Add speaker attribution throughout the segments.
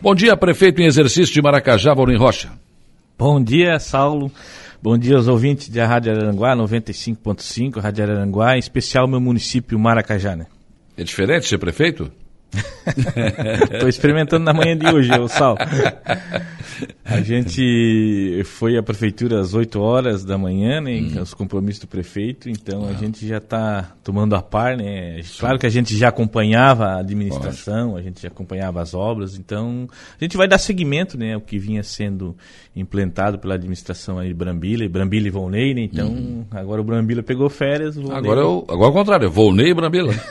Speaker 1: Bom dia, prefeito em exercício de Maracajá, Valdir Rocha.
Speaker 2: Bom dia, Saulo. Bom dia aos ouvintes da Rádio Araranguá, 95.5, Rádio Araranguá, em especial meu município Maracajá, né?
Speaker 1: É diferente ser prefeito?
Speaker 2: Estou experimentando na manhã de hoje, o Sal. A gente foi à prefeitura às 8 horas da manhã, né? Hum. Os compromissos do prefeito, então ah. a gente já está tomando a par, né? Claro que a gente já acompanhava a administração, a gente já acompanhava as obras, então a gente vai dar seguimento, né? O que vinha sendo implantado pela administração aí Brambila, Brambila e Volney, né? Então hum. agora o Brambila pegou férias.
Speaker 1: O agora, eu, agora é o contrário, Volney e Brambila.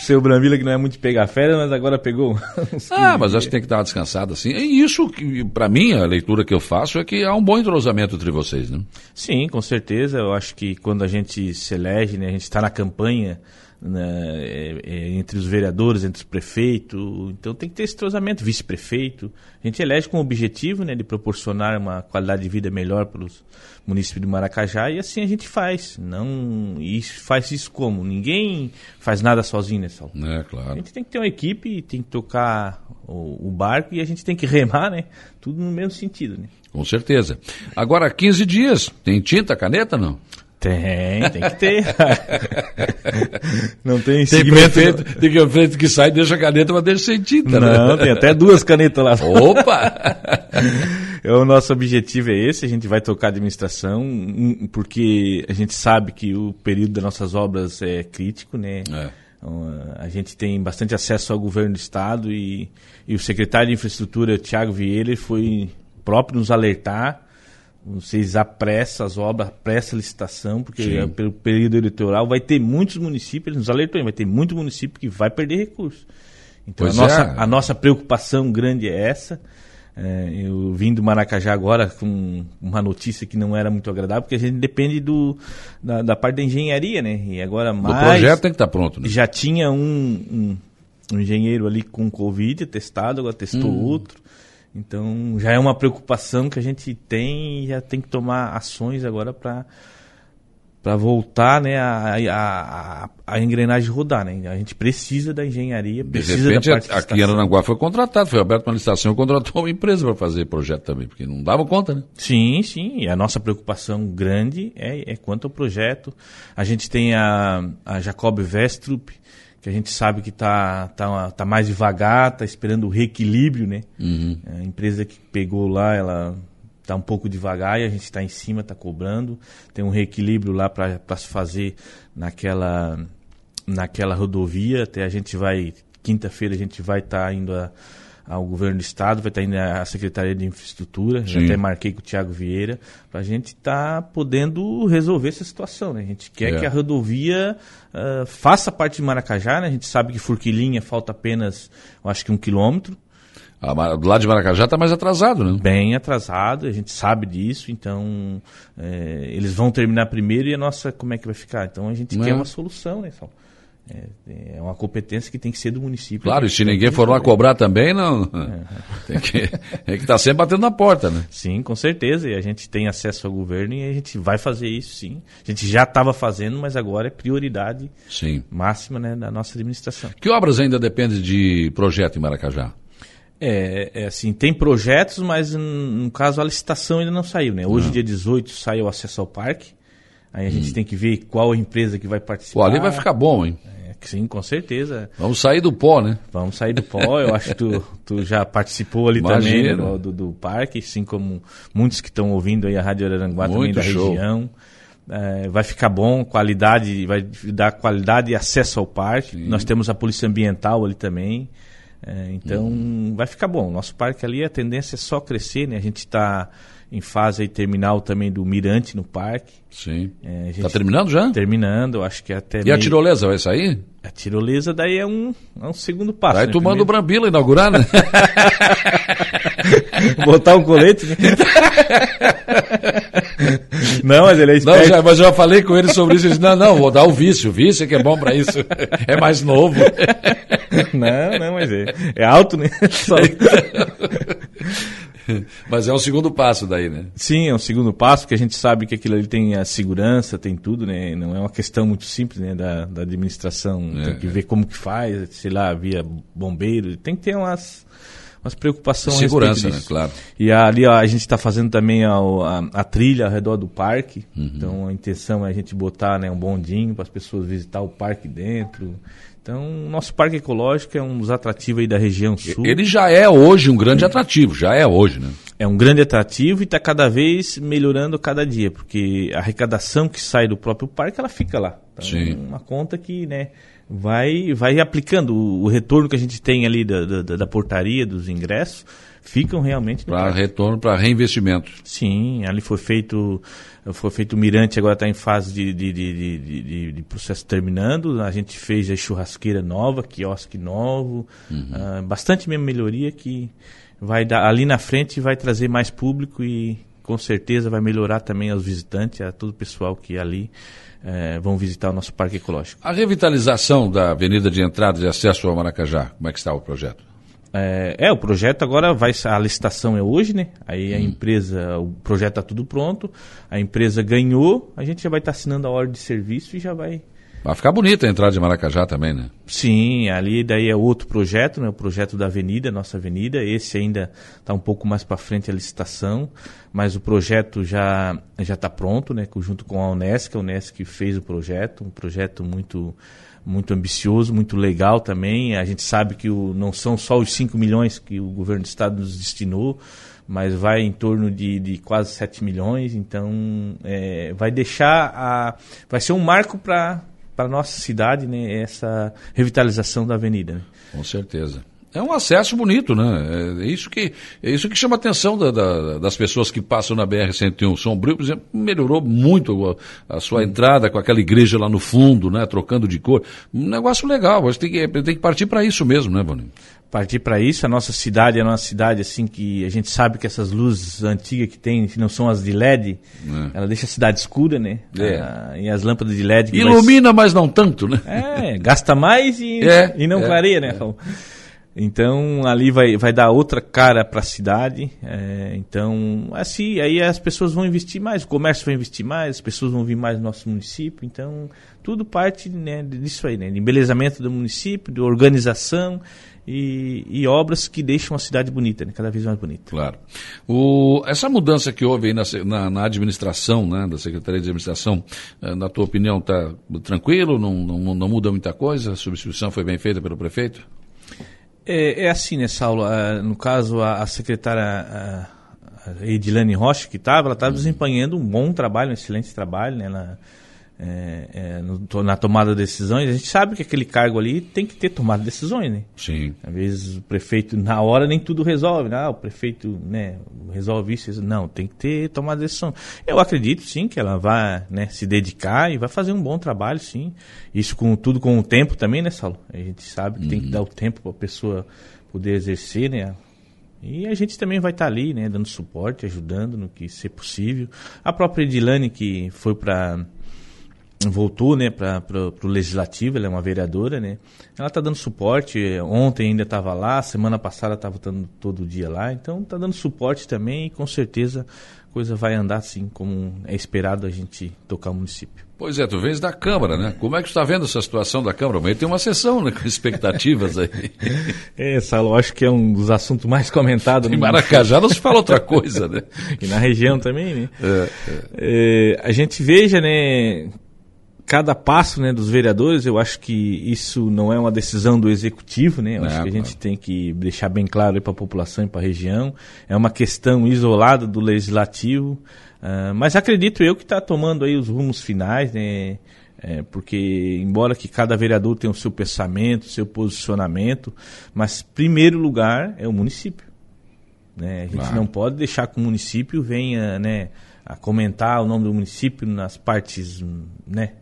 Speaker 2: Seu Brambila que não é muito pegar férias, mas agora pegou.
Speaker 1: ah, mas acho que tem que dar uma descansada assim. E isso, para mim, a leitura que eu faço é que há um bom entrosamento entre vocês, né?
Speaker 2: Sim, com certeza. Eu acho que quando a gente se elege, né, a gente está na campanha né, é, é, entre os vereadores, entre os prefeitos. Então tem que ter esse entrosamento, vice-prefeito. A gente elege com o objetivo né, de proporcionar uma qualidade de vida melhor para os municípios de Maracajá e assim a gente faz. Não, e faz isso como? Ninguém faz nada sozinho, né, Sal?
Speaker 1: É, claro.
Speaker 2: A gente tem que ter uma equipe, tem que tocar o, o barco e a gente tem que remar, né? Tudo no mesmo sentido, né?
Speaker 1: Com certeza. Agora, 15 dias, tem tinta, caneta, não?
Speaker 2: Tem, tem que ter. não tem
Speaker 1: Tem prefeito, tem prefeito que sai e deixa a caneta, mas deixa sem tinta.
Speaker 2: Né? Não, né? tem até duas canetas lá.
Speaker 1: Opa!
Speaker 2: é, o nosso objetivo é esse, a gente vai tocar administração, porque a gente sabe que o período das nossas obras é crítico, né? É. Então, a gente tem bastante acesso ao governo do estado e, e o secretário de infraestrutura, Tiago Vieira, foi próprio nos alertar vocês apressam as obras, apressa a licitação, porque Sim. pelo período eleitoral vai ter muitos municípios, nos alertou, vai ter muito município que vai perder recursos. Então a nossa, é. a nossa preocupação grande é essa. É, eu vim do Maracajá agora com uma notícia que não era muito agradável, porque a gente depende do, da, da parte da engenharia, né? E agora mais.
Speaker 1: O projeto tem que estar tá pronto, né?
Speaker 2: Já tinha um, um, um engenheiro ali com Covid testado, agora testou hum. outro. Então já é uma preocupação que a gente tem e já tem que tomar ações agora para para voltar né, a, a, a, engrenagem rodar. Né? A gente precisa da engenharia, precisa
Speaker 1: de repente,
Speaker 2: da parte
Speaker 1: aqui em Aranaguá foi contratado, foi aberto uma licitação, contratou uma empresa para fazer projeto também, porque não dava conta, né?
Speaker 2: Sim, sim. E a nossa preocupação grande é, é quanto ao projeto. A gente tem a, a Jacob Vestrup, que a gente sabe que está tá, tá mais devagar, está esperando o reequilíbrio, né? Uhum. A empresa que pegou lá, ela está um pouco devagar e a gente está em cima, está cobrando. Tem um reequilíbrio lá para se fazer naquela, naquela rodovia. Até a gente vai, quinta-feira a gente vai estar tá indo a ao governo do estado, vai estar indo à Secretaria de Infraestrutura, já até marquei com o Tiago Vieira, para a gente estar tá podendo resolver essa situação. Né? A gente quer é. que a rodovia uh, faça parte de Maracajá, né? a gente sabe que Furquilinha falta apenas, acho que um quilômetro,
Speaker 1: ah, do lado de Maracajá está mais atrasado, né?
Speaker 2: Bem atrasado, a gente sabe disso, então é, eles vão terminar primeiro e a nossa, como é que vai ficar? Então a gente Não quer é. uma solução, né, Sal? É, é uma competência que tem que ser do município.
Speaker 1: Claro, e se ninguém for lá cobrar também, não. É. Tem que é estar sempre batendo na porta, né?
Speaker 2: Sim, com certeza. E a gente tem acesso ao governo e a gente vai fazer isso, sim. A gente já estava fazendo, mas agora é prioridade
Speaker 1: sim.
Speaker 2: máxima né, da nossa administração.
Speaker 1: Que obras ainda dependem de projeto em Maracajá?
Speaker 2: É, é, assim, tem projetos, mas no caso a licitação ainda não saiu, né? Hoje, não. dia 18, sai o acesso ao parque. Aí a gente hum. tem que ver qual empresa que vai participar.
Speaker 1: Pô, ali vai ficar bom, hein?
Speaker 2: Sim, com certeza.
Speaker 1: Vamos sair do pó, né?
Speaker 2: Vamos sair do pó. Eu acho que tu, tu já participou ali Imagina. também do, do, do, parque, assim como muitos que estão ouvindo aí a Rádio Araranguá Muito também da show. região. É, vai ficar bom, qualidade, vai dar qualidade e acesso ao parque. Sim. Nós temos a polícia ambiental ali também. É, então hum. vai ficar bom. Nosso parque ali a tendência é só crescer, né? A gente está em fase aí terminal também do Mirante no parque.
Speaker 1: Sim. É, tá terminando já?
Speaker 2: Terminando, acho que até.
Speaker 1: E meio... a tirolesa vai sair?
Speaker 2: A tirolesa daí é um, é um segundo passo.
Speaker 1: Aí né? tu manda o Brambila inaugurar, né?
Speaker 2: Botar um colete, né? não, mas ele é
Speaker 1: esperto. Não, já, mas eu já falei com ele sobre isso. Ele disse, não, não, vou dar o vício. O vício é que é bom pra isso. É mais novo.
Speaker 2: não, não, mas é, é alto, né? Só...
Speaker 1: Mas é o segundo passo daí, né?
Speaker 2: Sim, é o segundo passo, que a gente sabe que aquilo ali tem a segurança, tem tudo, né? Não é uma questão muito simples, né? Da, da administração, é, tem que é. ver como que faz, sei lá, via bombeiro, tem que ter umas umas preocupações
Speaker 1: segurança né claro
Speaker 2: e ali ó, a gente está fazendo também a, a, a, trilha ao redor do parque uhum. então a intenção é a gente botar né um bondinho para as pessoas visitar o parque dentro então, nosso parque ecológico é um dos atrativos aí da região sul.
Speaker 1: Ele já é hoje um grande atrativo, já é hoje, né?
Speaker 2: É um grande atrativo e está cada vez melhorando cada dia, porque a arrecadação que sai do próprio parque, ela fica lá. Então, Sim. uma conta que, né, vai, vai aplicando o, o retorno que a gente tem ali da, da, da portaria, dos ingressos, ficam realmente
Speaker 1: para retorno para reinvestimento.
Speaker 2: Sim ali foi feito foi feito o mirante agora está em fase de, de, de, de, de processo terminando. A gente fez a churrasqueira nova quiosque novo. Uhum. uh, bastante mesmo melhoria que vai dar ali na frente vai trazer mais público e com certeza vai melhorar também aos visitantes a todo o pessoal que ali eh, vão visitar o nosso parque ecológico.
Speaker 1: A revitalização da avenida de entrada e acesso ao Maracajá como é que está o projeto
Speaker 2: é, é, o projeto agora vai. A licitação é hoje, né? Aí a hum. empresa, o projeto está tudo pronto, a empresa ganhou, a gente já vai estar tá assinando a ordem de serviço e já vai.
Speaker 1: Vai ficar bonita a entrada de Maracajá também, né?
Speaker 2: Sim, ali daí é outro projeto, né? O projeto da avenida, nossa avenida. Esse ainda está um pouco mais para frente a licitação, mas o projeto já já está pronto, né? Junto com a Unesc, a Unesc fez o projeto, um projeto muito muito ambicioso, muito legal também. A gente sabe que o, não são só os 5 milhões que o governo do estado nos destinou, mas vai em torno de, de quase 7 milhões. Então, é, vai deixar a. Vai ser um marco para a nossa cidade, né, essa revitalização da avenida. Né?
Speaker 1: Com certeza. É um acesso bonito, né? É isso que, é isso que chama a atenção da, da, das pessoas que passam na BR-101. Sombrio, por exemplo, melhorou muito a, a sua entrada com aquela igreja lá no fundo, né? Trocando de cor. Um negócio legal. Você tem que, tem que partir para isso mesmo, né, Boninho?
Speaker 2: Partir para isso. A nossa cidade é uma cidade assim que a gente sabe que essas luzes antigas que tem, que não são as de LED, é. ela deixa a cidade escura, né? É. Ah, e as lâmpadas de LED.
Speaker 1: Ilumina, mas não tanto, né?
Speaker 2: É, gasta mais e, é, e não é, clareia, né? É. Então ali vai, vai dar outra cara para a cidade. É, então assim aí as pessoas vão investir mais, o comércio vai investir mais, as pessoas vão vir mais no nosso município. Então tudo parte né, disso aí, né, de embelezamento do município, de organização e, e, obras que deixam a cidade bonita, né, cada vez mais bonita.
Speaker 1: Claro. O, essa mudança que houve aí na, na, na administração, né, da Secretaria de Administração, eh, na tua opinião, está tranquilo? Não, não, não muda muita coisa? A substituição foi bem feita pelo prefeito?
Speaker 2: É, é assim, né, Saulo? Uh, no caso, a, a secretária a Edilane Rocha, que estava, ela estava uhum. desempenhando um bom trabalho, um excelente trabalho, né? Ela, é, é, no, na tomada de decisões, a gente sabe que aquele cargo ali tem que ter tomada de decisões, né?
Speaker 1: Sim.
Speaker 2: Às vezes o prefeito, na hora, nem tudo resolve, né? Ah, o prefeito né, resolve isso, isso. Não, tem que ter tomada de decisão. Eu acredito, sim, que ela vai né, se dedicar e vai fazer um bom trabalho, sim. Isso com tudo com o tempo também, né, Saulo? A gente sabe que uhum. tem que uhum. dar o tempo para a pessoa poder exercer, né? E a gente também vai estar tá ali, né, dando suporte, ajudando no que ser possível. A própria Edilane, que foi para voltou né, para o legislativo, ela é uma vereadora, né? Ela está dando suporte, ontem ainda estava lá, semana passada estava todo dia lá, então está dando suporte também e com certeza a coisa vai andar assim como é esperado a gente tocar o município.
Speaker 1: Pois é, tu vens da Câmara, né? Como é que tu está vendo essa situação da Câmara? Amanhã tem uma sessão, né? Com expectativas aí.
Speaker 2: é, Salo, acho que é um dos assuntos mais comentados.
Speaker 1: Em Maracajá não se fala outra coisa, né?
Speaker 2: e na região também, né? É, é. É, a gente veja, né, cada passo né, dos vereadores, eu acho que isso não é uma decisão do executivo, né? Eu acho que a gente tem que deixar bem claro para a população e para a região. É uma questão isolada do legislativo, uh, mas acredito eu que está tomando aí os rumos finais, né? É, porque embora que cada vereador tenha o seu pensamento, o seu posicionamento, mas primeiro lugar é o município. Né? A gente claro. não pode deixar que o município venha né, a comentar o nome do município nas partes né,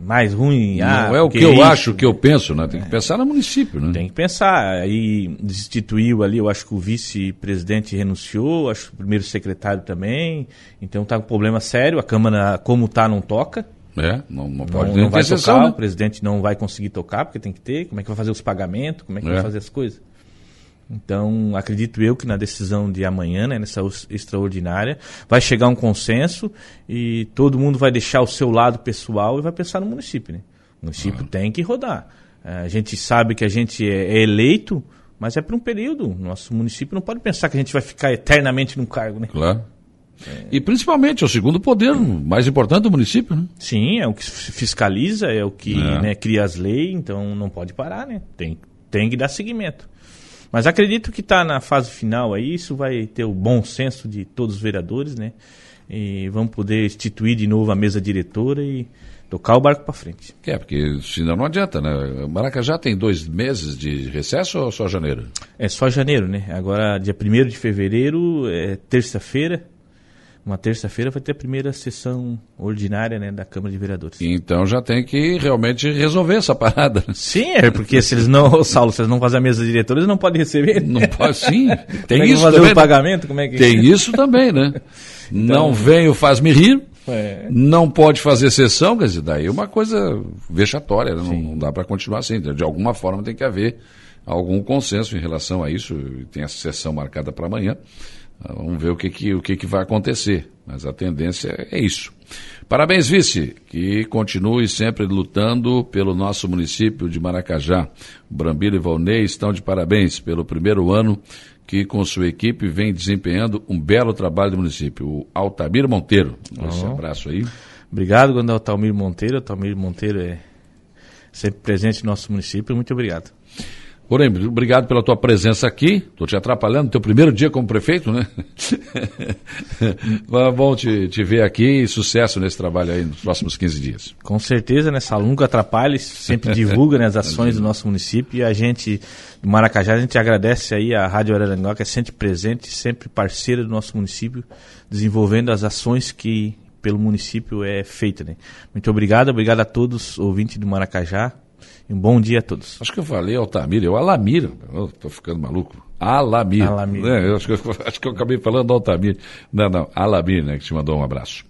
Speaker 2: mais ruim.
Speaker 1: Não ah, é o que eu isso, acho, o que eu penso, né? Tem que pensar no município, né?
Speaker 2: Tem que pensar. Aí destituiu ali, eu acho que o vice-presidente renunciou, acho que o primeiro secretário também. Então tá com problema sério. A Câmara, como tá, não toca.
Speaker 1: É, não, não pode
Speaker 2: não, não vai tocar, né? o presidente não vai conseguir tocar, porque tem que ter. Como é que vai fazer os pagamentos? Como é que é. vai fazer as coisas? Então, acredito eu que na decisão de amanhã, né, nessa extraordinária, vai chegar um consenso e todo mundo vai deixar o seu lado pessoal e vai pensar no município. Né? O município ah. tem que rodar. A gente sabe que a gente é, é eleito, mas é por um período. Nosso município não pode pensar que a gente vai ficar eternamente num cargo, né?
Speaker 1: Claro. É. E principalmente é o segundo poder mais importante do município, né?
Speaker 2: Sim, é o que fiscaliza, é o que é. Né, cria as leis, então não pode parar, né? Tem, tem que dar seguimento. Mas acredito que está na fase final aí, isso vai ter o bom senso de todos os vereadores, né? E vamos poder instituir de novo a mesa diretora e tocar o barco para frente.
Speaker 1: É, porque senão não adianta, né? Maracajá tem dois meses de recesso ou só janeiro?
Speaker 2: É só janeiro, né? Agora, dia 1 de fevereiro, é terça-feira, uma terça-feira vai ter a primeira sessão ordinária né, da Câmara de Vereadores.
Speaker 1: Então já tem que realmente resolver essa parada.
Speaker 2: Sim, é porque se eles não, Saulo, se eles não fazem a mesa diretora, eles não podem receber.
Speaker 1: Não pode, sim.
Speaker 2: Tem é isso fazer também. o pagamento, como é que
Speaker 1: Tem isso também, né? Então, não vem o faz-me rir. É. Não pode fazer sessão, quer dizer, daí é uma coisa vexatória, né? não, não, dá para continuar assim. De alguma forma tem que haver algum consenso em relação a isso. Tem essa sessão marcada para amanhã. Vamos ver o que, que, o que, que vai acontecer. Mas a tendência é isso. Parabéns, vice, que continue sempre lutando pelo nosso município de Maracajá. Brambila e Valnei estão de parabéns pelo primeiro ano que, com sua equipe, vem desempenhando um belo trabalho do município. O Altamir Monteiro. Esse abraço aí.
Speaker 2: Obrigado, quando é o Altamir Monteiro. Altamir Monteiro é sempre presente no nosso município. Muito obrigado.
Speaker 1: Porém, obrigado pela tua presença aqui. Estou te atrapalhando no teu primeiro dia como prefeito, né? Mas bom te, te ver aqui e sucesso nesse trabalho aí nos próximos 15 dias.
Speaker 2: Com certeza, né? Salunga atrapalha, sempre divulga né, as ações do nosso município e a gente, do Maracajá, a gente agradece aí a Rádio Araranguá, que é sempre presente, sempre parceira do nosso município, desenvolvendo as ações que pelo município é feita, né? Muito obrigado, obrigado a todos, ouvintes do Maracajá. Um bom dia a todos.
Speaker 1: Acho que eu falei Altamira, eu Alamira. Estou ficando maluco. Alamir. Alamir. É, eu acho, que eu, acho que eu acabei falando Altamira. Não, não, Alamir, né, que te mandou um abraço.